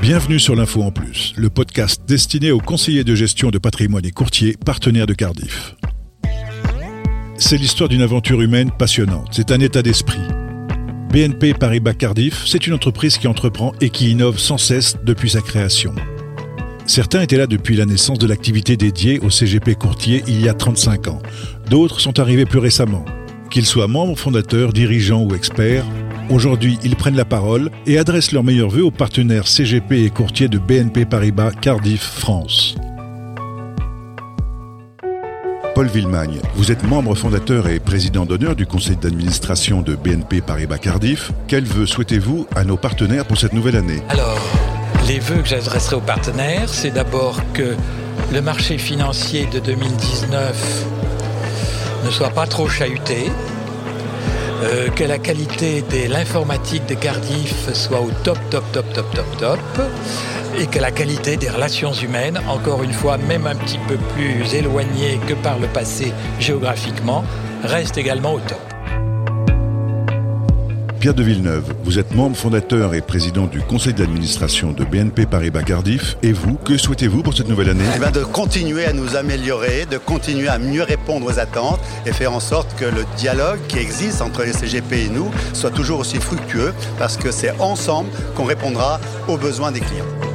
Bienvenue sur l'Info en Plus, le podcast destiné aux conseillers de gestion de patrimoine et courtiers partenaires de Cardiff. C'est l'histoire d'une aventure humaine passionnante, c'est un état d'esprit. BNP Paribas Cardiff, c'est une entreprise qui entreprend et qui innove sans cesse depuis sa création. Certains étaient là depuis la naissance de l'activité dédiée au CGP courtier il y a 35 ans. D'autres sont arrivés plus récemment. Qu'ils soient membres fondateurs, dirigeants ou experts, Aujourd'hui, ils prennent la parole et adressent leurs meilleurs vœux aux partenaires CGP et courtiers de BNP Paribas Cardiff France. Paul Villemagne, vous êtes membre fondateur et président d'honneur du conseil d'administration de BNP Paribas Cardiff. Quels vœux souhaitez-vous à nos partenaires pour cette nouvelle année? Alors, les vœux que j'adresserai aux partenaires, c'est d'abord que le marché financier de 2019 ne soit pas trop chahuté, euh, que la qualité de l'informatique de Cardiff soit au top, top, top, top, top, top, et que la qualité des relations humaines, encore une fois, même un petit peu plus éloignée que par le passé géographiquement, reste également au top. Pierre de Villeneuve, vous êtes membre fondateur et président du conseil d'administration de BNP Paribas Cardiff. Et vous, que souhaitez-vous pour cette nouvelle année? Eh bien, De continuer à nous améliorer, de continuer à mieux répondre aux attentes et faire en sorte que le dialogue qui existe entre les CGP et nous soit toujours aussi fructueux parce que c'est ensemble qu'on répondra aux besoins des clients.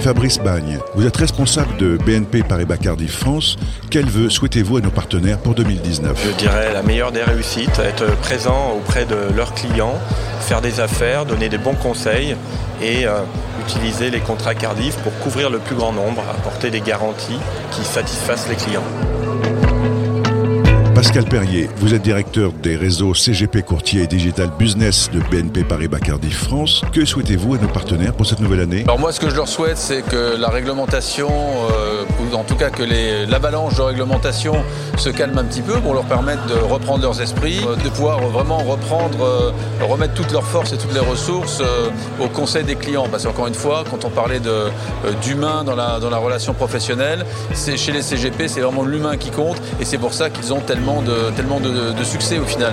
Fabrice Bagne, vous êtes responsable de BNP Paribas Cardiff France. Quel vœu souhaitez-vous à nos partenaires pour 2019 Je dirais la meilleure des réussites, être présent auprès de leurs clients, faire des affaires, donner des bons conseils et euh, utiliser les contrats Cardiff pour couvrir le plus grand nombre, apporter des garanties qui satisfassent les clients. Pascal Perrier, vous êtes directeur des réseaux CGP Courtier et Digital Business de BNP Paribas Cardiff France. Que souhaitez-vous à nos partenaires pour cette nouvelle année? Alors moi, ce que je leur souhaite, c'est que la réglementation, euh, ou en tout cas que l'avalanche de réglementation se calme un petit peu pour leur permettre de reprendre leurs esprits, euh, de pouvoir vraiment reprendre, euh, remettre toutes leurs forces et toutes les ressources au conseil des clients. Parce qu'encore une fois, quand on parlait d'humain dans la, dans la relation professionnelle, c'est chez les CGP, c'est vraiment l'humain qui compte et c'est pour ça qu'ils ont tellement de, tellement de, succès au final.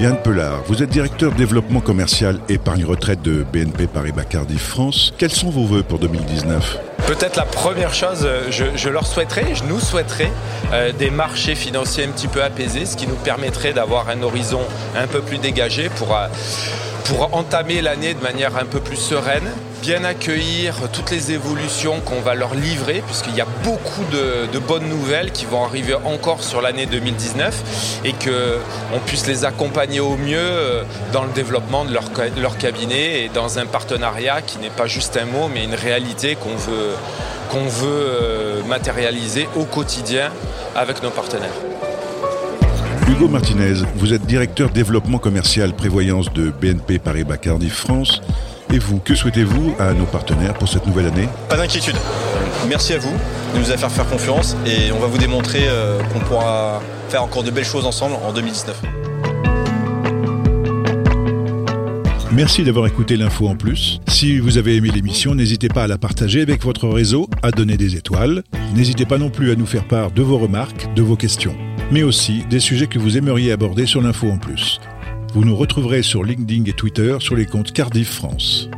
Yann Pelard, vous êtes directeur développement commercial épargne retraite de BNP Paribas Cardiff France. Quels sont vos voeux pour 2019 Peut-être la première chose, je, leur souhaiterais, je nous souhaiterais euh, des marchés financiers un petit peu apaisés, ce qui nous permettrait d'avoir un horizon un peu plus dégagé pour, euh, pour entamer l'année de manière un peu plus sereine bien accueillir toutes les évolutions qu'on va leur livrer, puisqu'il y a beaucoup de, bonnes nouvelles qui vont arriver encore sur l'année 2019 et qu'on puisse les accompagner au mieux euh, dans le développement de leur, cabinet et dans un partenariat qui n'est pas juste un mot, mais une réalité qu'on veut, veut euh, matérialiser au quotidien avec nos partenaires. Hugo Martinez, vous êtes directeur développement commercial prévoyance de BNP Paribas Cardiff France. Et vous, que souhaitez-vous à nos partenaires pour cette nouvelle année? Pas d'inquiétude. Merci à vous de nous faire faire confiance et on va vous démontrer euh, qu'on pourra faire encore de belles choses ensemble en 2019. Merci d'avoir écouté l'info en plus. Si vous avez aimé l'émission, n'hésitez pas à la partager avec votre réseau, à donner des étoiles. N'hésitez pas non plus à nous faire part de vos remarques, de vos questions, mais aussi des sujets que vous aimeriez aborder sur l'info en plus. Vous nous retrouverez sur LinkedIn et Twitter sur les comptes Cardiff France.